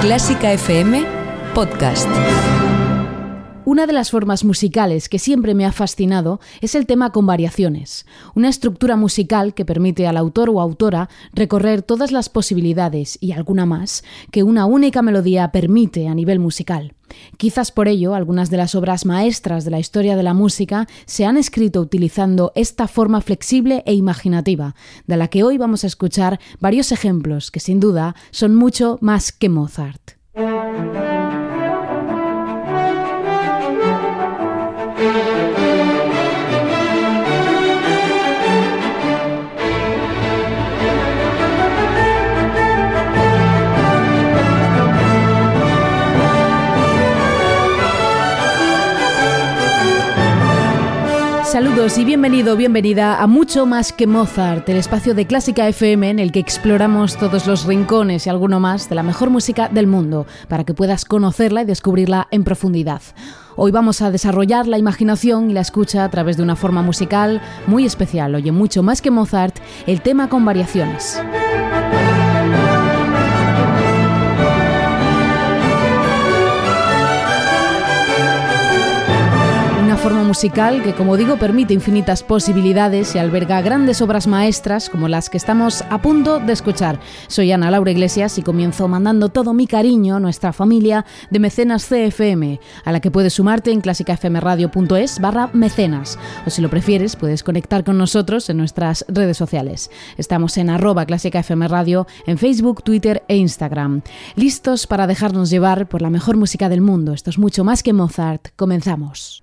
Clásica FM Podcast. Una de las formas musicales que siempre me ha fascinado es el tema con variaciones, una estructura musical que permite al autor o autora recorrer todas las posibilidades y alguna más que una única melodía permite a nivel musical. Quizás por ello algunas de las obras maestras de la historia de la música se han escrito utilizando esta forma flexible e imaginativa, de la que hoy vamos a escuchar varios ejemplos que sin duda son mucho más que Mozart. Saludos y bienvenido, bienvenida a Mucho más que Mozart, el espacio de Clásica FM en el que exploramos todos los rincones y alguno más de la mejor música del mundo, para que puedas conocerla y descubrirla en profundidad. Hoy vamos a desarrollar la imaginación y la escucha a través de una forma musical muy especial. Oye, mucho más que Mozart, el tema con variaciones. Musical que, como digo, permite infinitas posibilidades y alberga grandes obras maestras como las que estamos a punto de escuchar. Soy Ana Laura Iglesias y comienzo mandando todo mi cariño a nuestra familia de mecenas CFM, a la que puedes sumarte en clásicafmradio.es barra mecenas. O si lo prefieres, puedes conectar con nosotros en nuestras redes sociales. Estamos en arroba clásicafmradio en Facebook, Twitter e Instagram. Listos para dejarnos llevar por la mejor música del mundo. Esto es mucho más que Mozart. Comenzamos.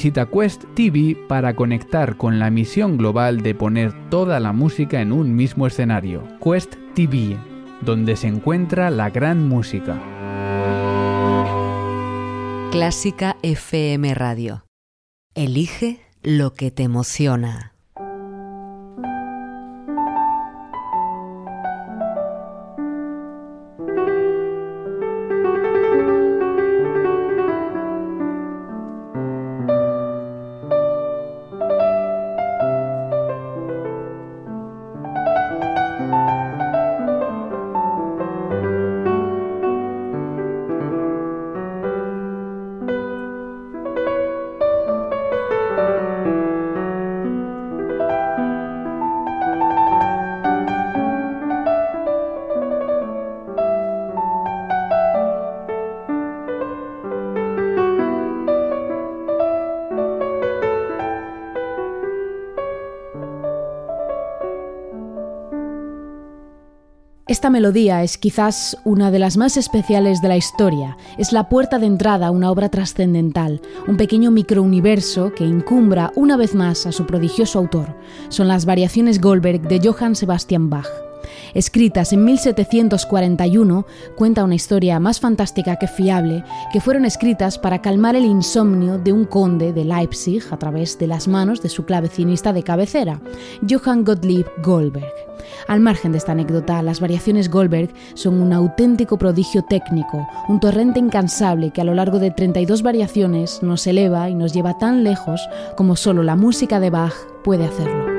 Visita Quest TV para conectar con la misión global de poner toda la música en un mismo escenario. Quest TV, donde se encuentra la gran música. Clásica FM Radio. Elige lo que te emociona. Esta melodía es quizás una de las más especiales de la historia. Es la puerta de entrada a una obra trascendental, un pequeño microuniverso que incumbra una vez más a su prodigioso autor. Son las variaciones Goldberg de Johann Sebastian Bach escritas en 1741, cuenta una historia más fantástica que fiable, que fueron escritas para calmar el insomnio de un conde de Leipzig a través de las manos de su clavecinista de cabecera, Johann Gottlieb Goldberg. Al margen de esta anécdota, las variaciones Goldberg son un auténtico prodigio técnico, un torrente incansable que a lo largo de 32 variaciones nos eleva y nos lleva tan lejos como solo la música de Bach puede hacerlo.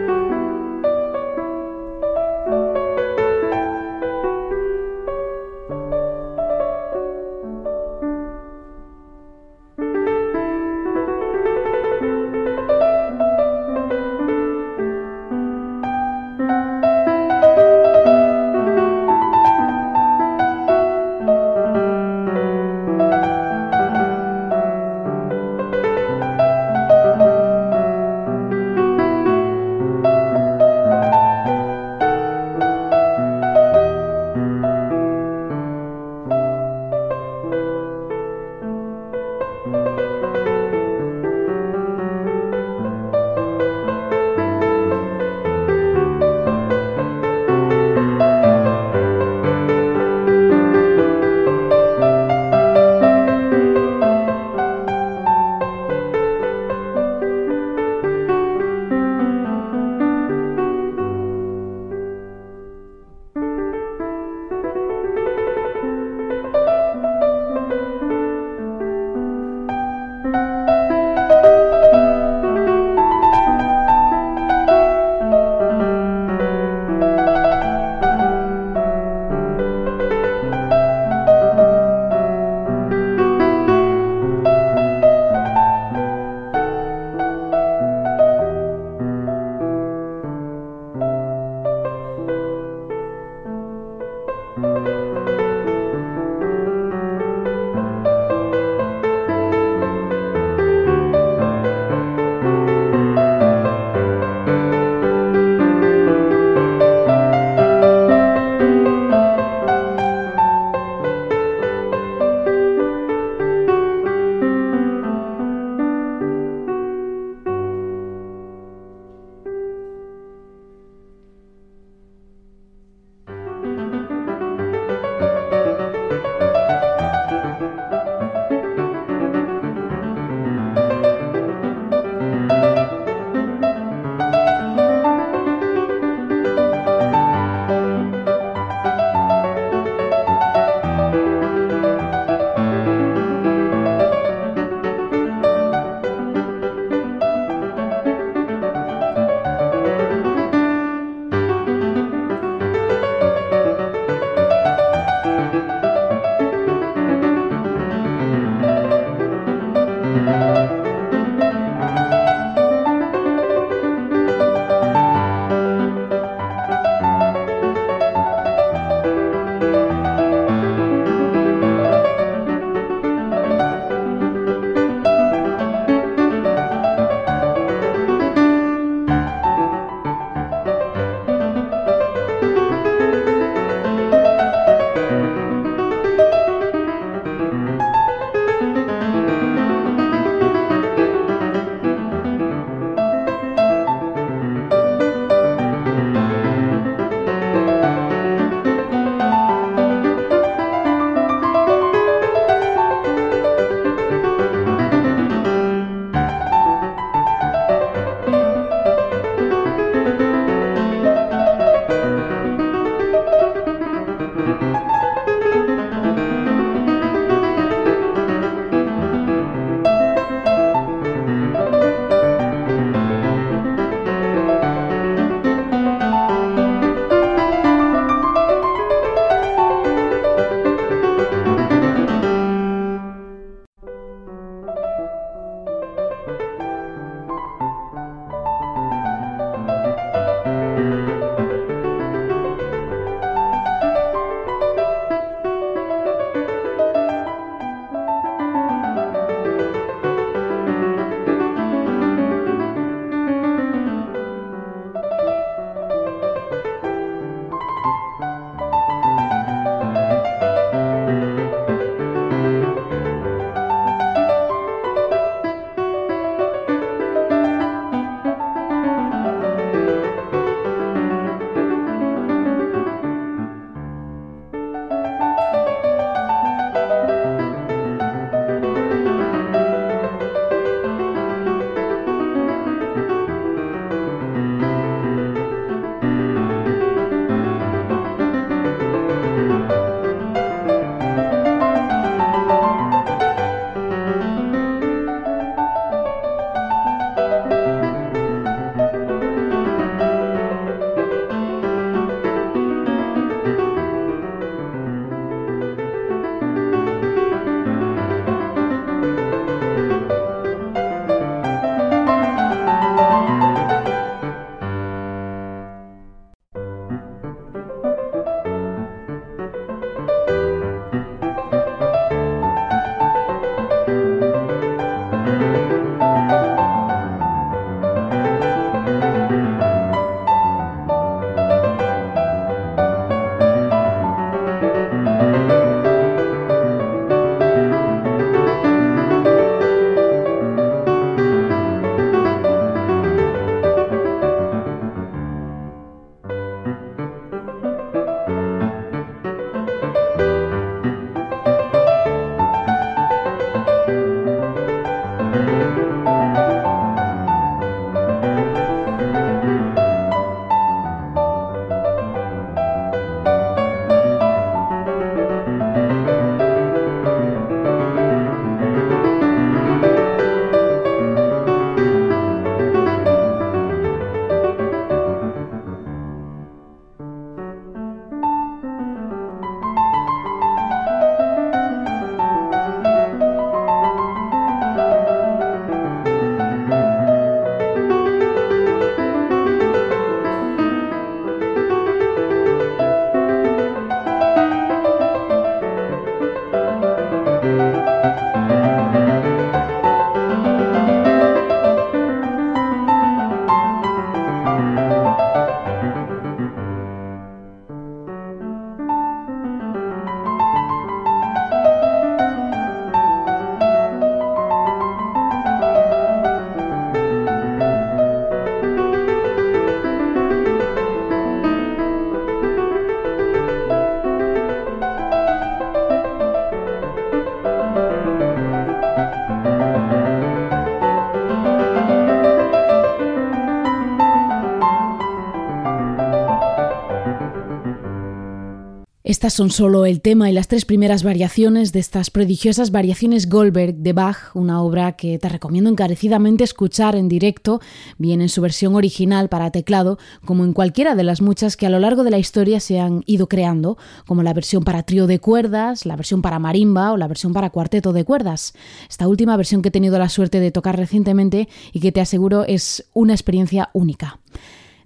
Estas son solo el tema y las tres primeras variaciones de estas prodigiosas variaciones Goldberg de Bach, una obra que te recomiendo encarecidamente escuchar en directo, bien en su versión original para teclado, como en cualquiera de las muchas que a lo largo de la historia se han ido creando, como la versión para trío de cuerdas, la versión para marimba o la versión para cuarteto de cuerdas. Esta última versión que he tenido la suerte de tocar recientemente y que te aseguro es una experiencia única.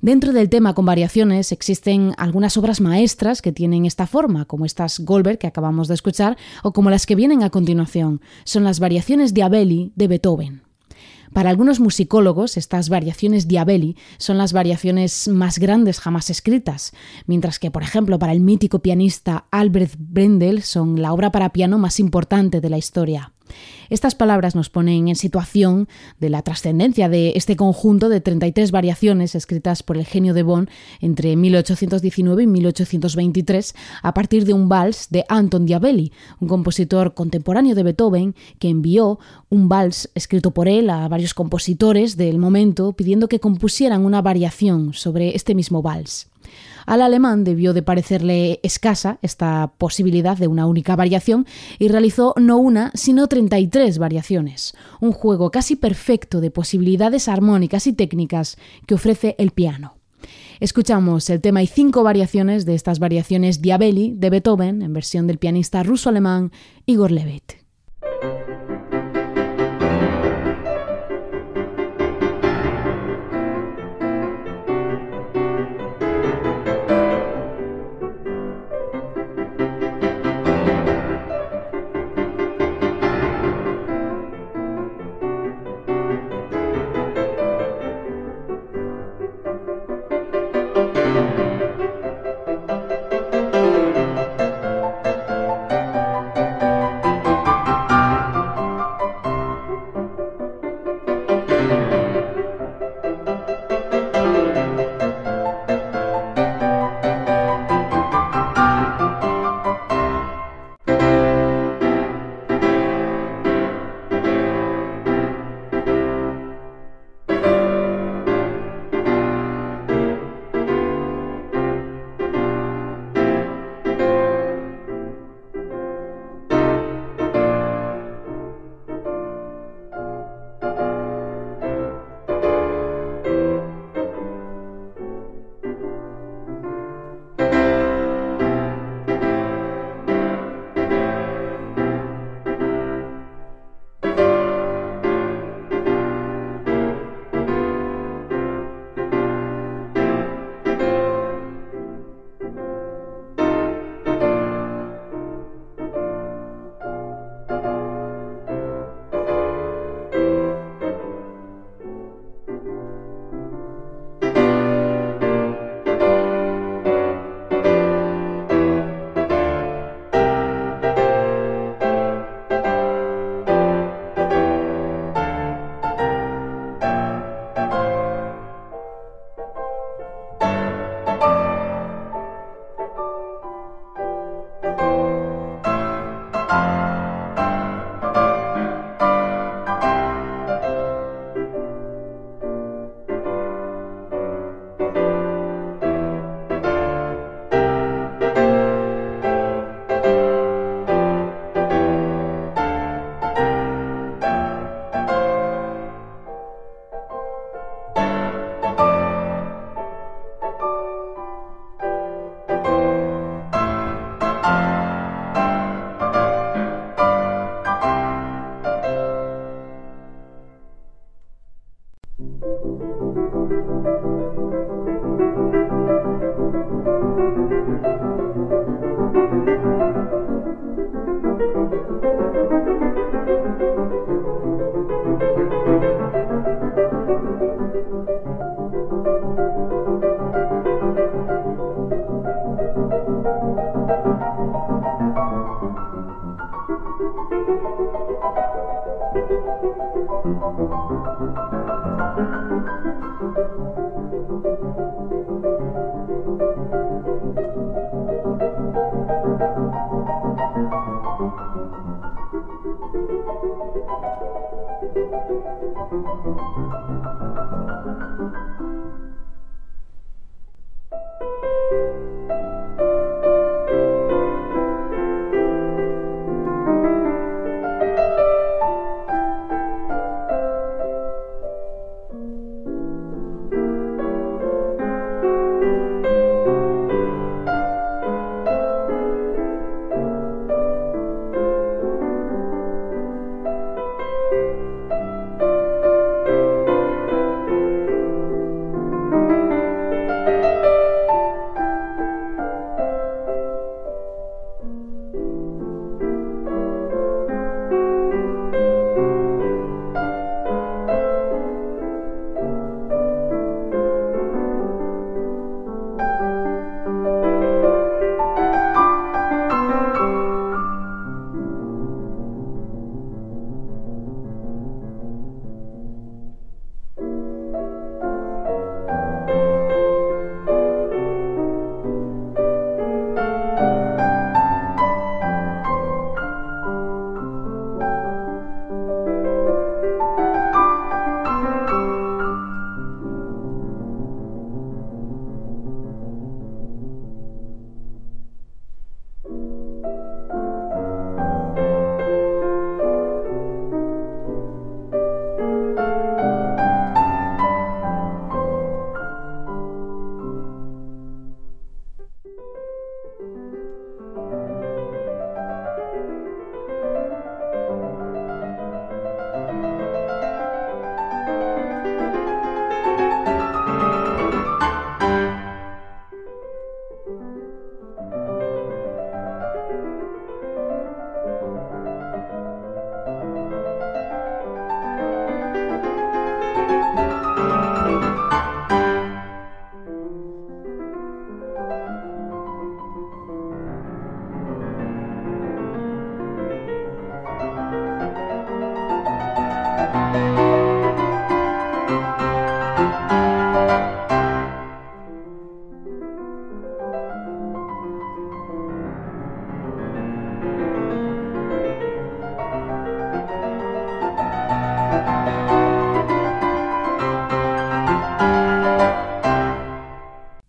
Dentro del tema con variaciones existen algunas obras maestras que tienen esta forma, como estas Goldberg que acabamos de escuchar o como las que vienen a continuación. Son las variaciones Diabelli de Beethoven. Para algunos musicólogos, estas variaciones Diabelli son las variaciones más grandes jamás escritas, mientras que, por ejemplo, para el mítico pianista Albrecht Brendel son la obra para piano más importante de la historia. Estas palabras nos ponen en situación de la trascendencia de este conjunto de 33 variaciones escritas por el genio de Bonn entre 1819 y 1823 a partir de un vals de Anton Diabelli, un compositor contemporáneo de Beethoven que envió un vals escrito por él a varios compositores del momento pidiendo que compusieran una variación sobre este mismo vals. Al alemán debió de parecerle escasa esta posibilidad de una única variación y realizó no una, sino 33 variaciones, un juego casi perfecto de posibilidades armónicas y técnicas que ofrece el piano. Escuchamos el tema y cinco variaciones de estas variaciones Diabelli de Beethoven en versión del pianista ruso-alemán Igor Levit.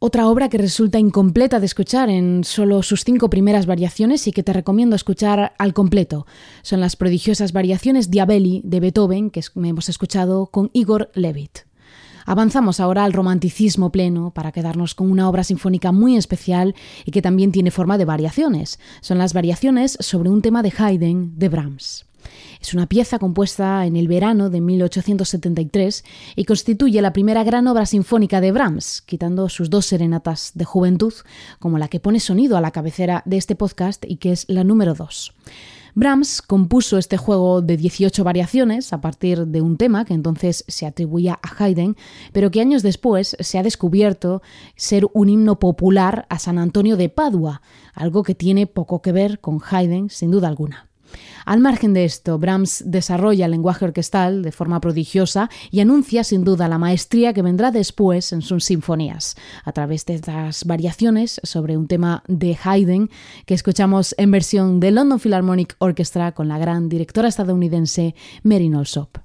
Otra obra que resulta incompleta de escuchar en solo sus cinco primeras variaciones y que te recomiendo escuchar al completo. Son las prodigiosas variaciones Diabelli de Beethoven que hemos escuchado con Igor Levit. Avanzamos ahora al romanticismo pleno para quedarnos con una obra sinfónica muy especial y que también tiene forma de variaciones. Son las variaciones sobre un tema de Haydn de Brahms. Es una pieza compuesta en el verano de 1873 y constituye la primera gran obra sinfónica de Brahms, quitando sus dos serenatas de juventud, como la que pone sonido a la cabecera de este podcast y que es la número 2. Brahms compuso este juego de 18 variaciones a partir de un tema que entonces se atribuía a Haydn, pero que años después se ha descubierto ser un himno popular a San Antonio de Padua, algo que tiene poco que ver con Haydn sin duda alguna. Al margen de esto, Brahms desarrolla el lenguaje orquestal de forma prodigiosa y anuncia sin duda la maestría que vendrá después en sus sinfonías, a través de estas variaciones sobre un tema de Haydn que escuchamos en versión de London Philharmonic Orchestra con la gran directora estadounidense Mary Alsop.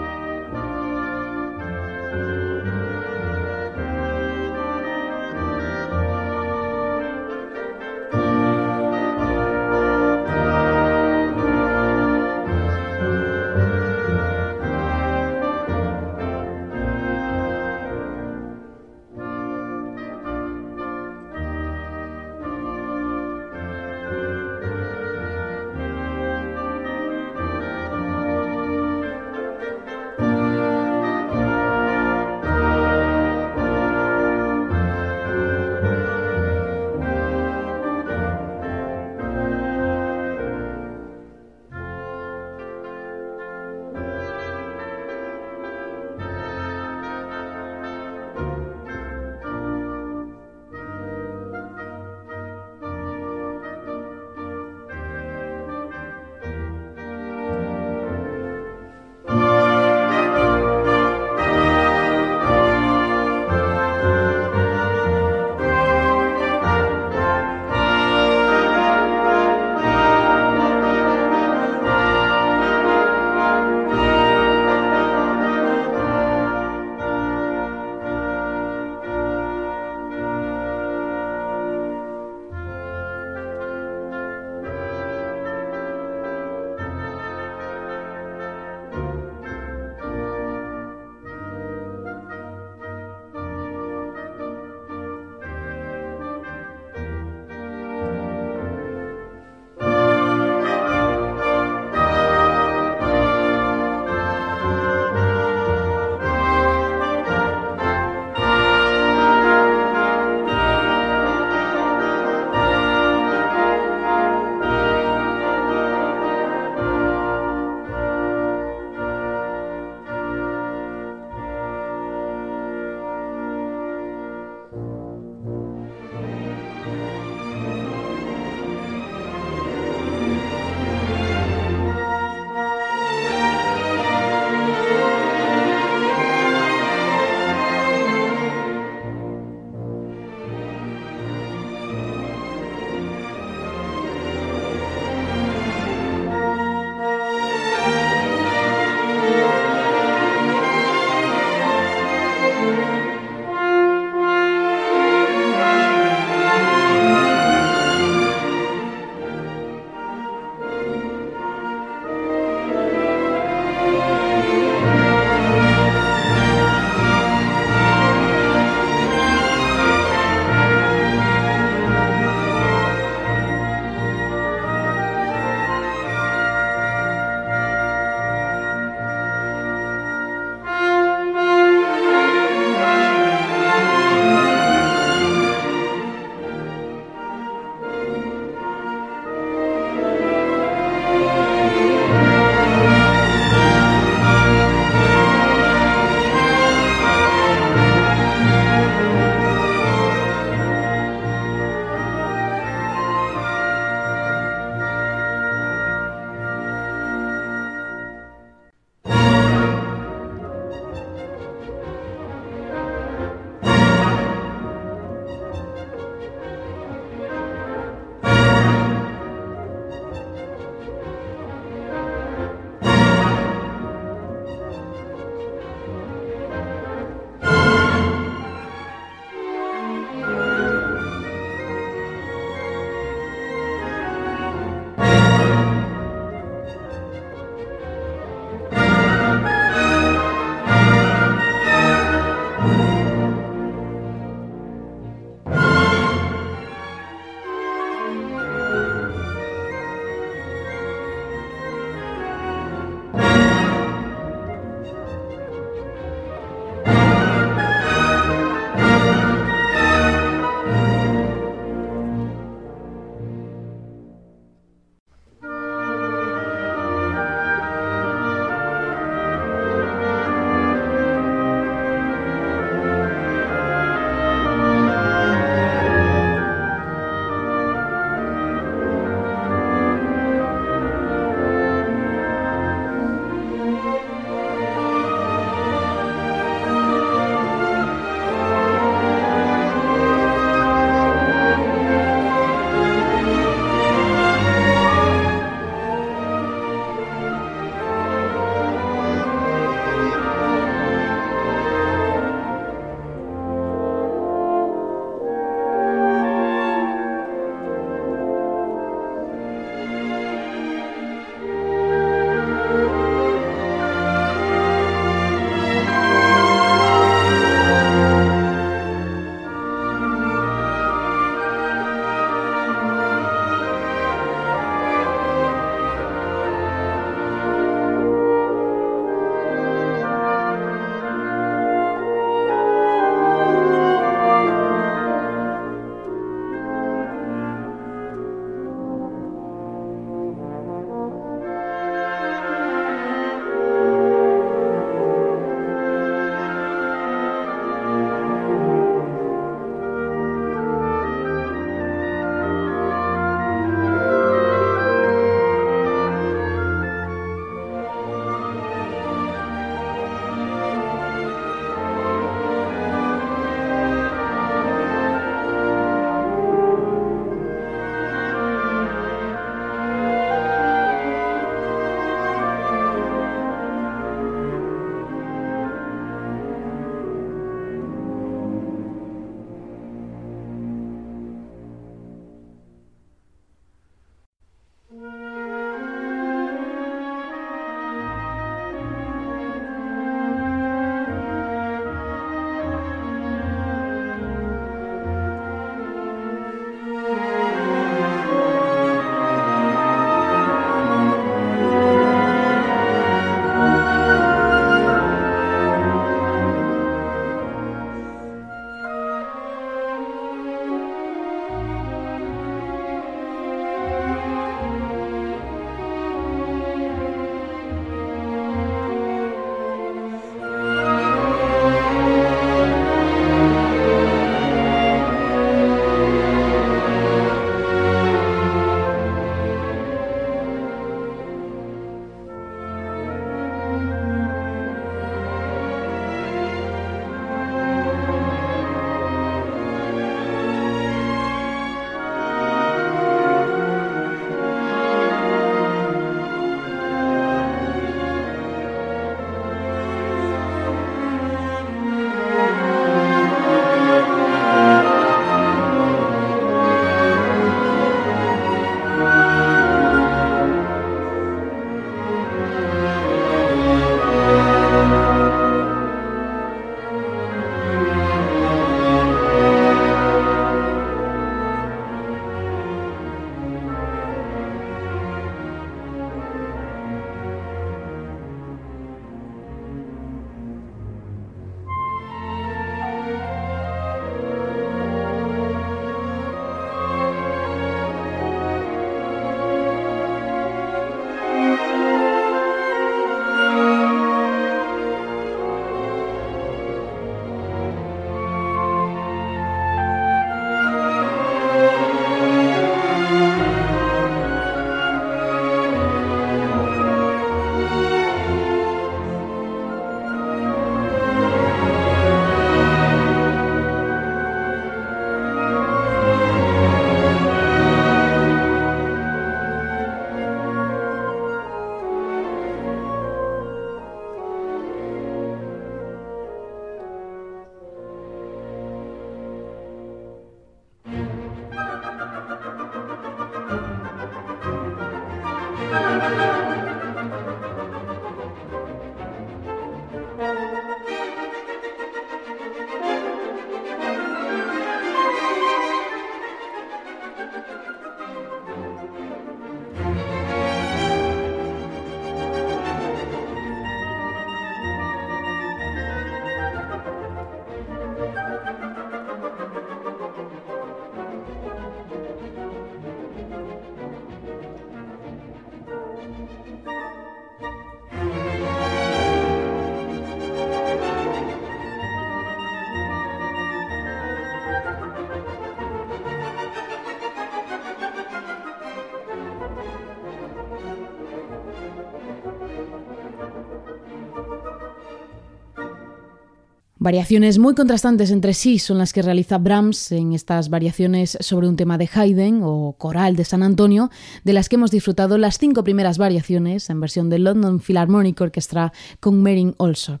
Variaciones muy contrastantes entre sí son las que realiza Brahms en estas variaciones sobre un tema de Haydn o coral de San Antonio, de las que hemos disfrutado las cinco primeras variaciones en versión de London Philharmonic Orchestra con Merin Olsop.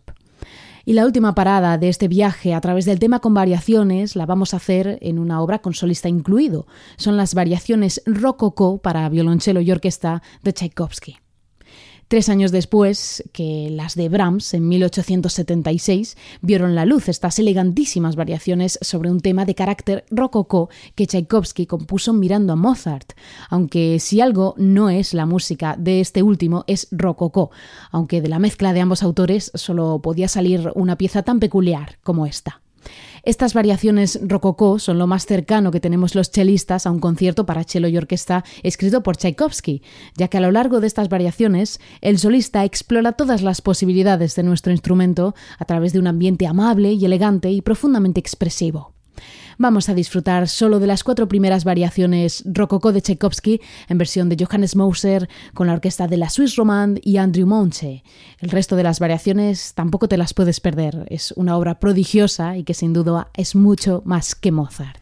Y la última parada de este viaje a través del tema con variaciones la vamos a hacer en una obra con solista incluido. Son las variaciones Rococó para violonchelo y orquesta de Tchaikovsky. Tres años después que las de Brahms, en 1876, vieron la luz estas elegantísimas variaciones sobre un tema de carácter rococó que Tchaikovsky compuso mirando a Mozart, aunque si algo no es la música de este último es rococó, aunque de la mezcla de ambos autores solo podía salir una pieza tan peculiar como esta. Estas variaciones rococó son lo más cercano que tenemos los chelistas a un concierto para cello y orquesta escrito por Tchaikovsky, ya que a lo largo de estas variaciones el solista explora todas las posibilidades de nuestro instrumento a través de un ambiente amable y elegante y profundamente expresivo. Vamos a disfrutar solo de las cuatro primeras variaciones Rococó de Tchaikovsky en versión de Johannes Moser con la orquesta de la Swiss Romand y Andrew Monche. El resto de las variaciones tampoco te las puedes perder. Es una obra prodigiosa y que sin duda es mucho más que Mozart.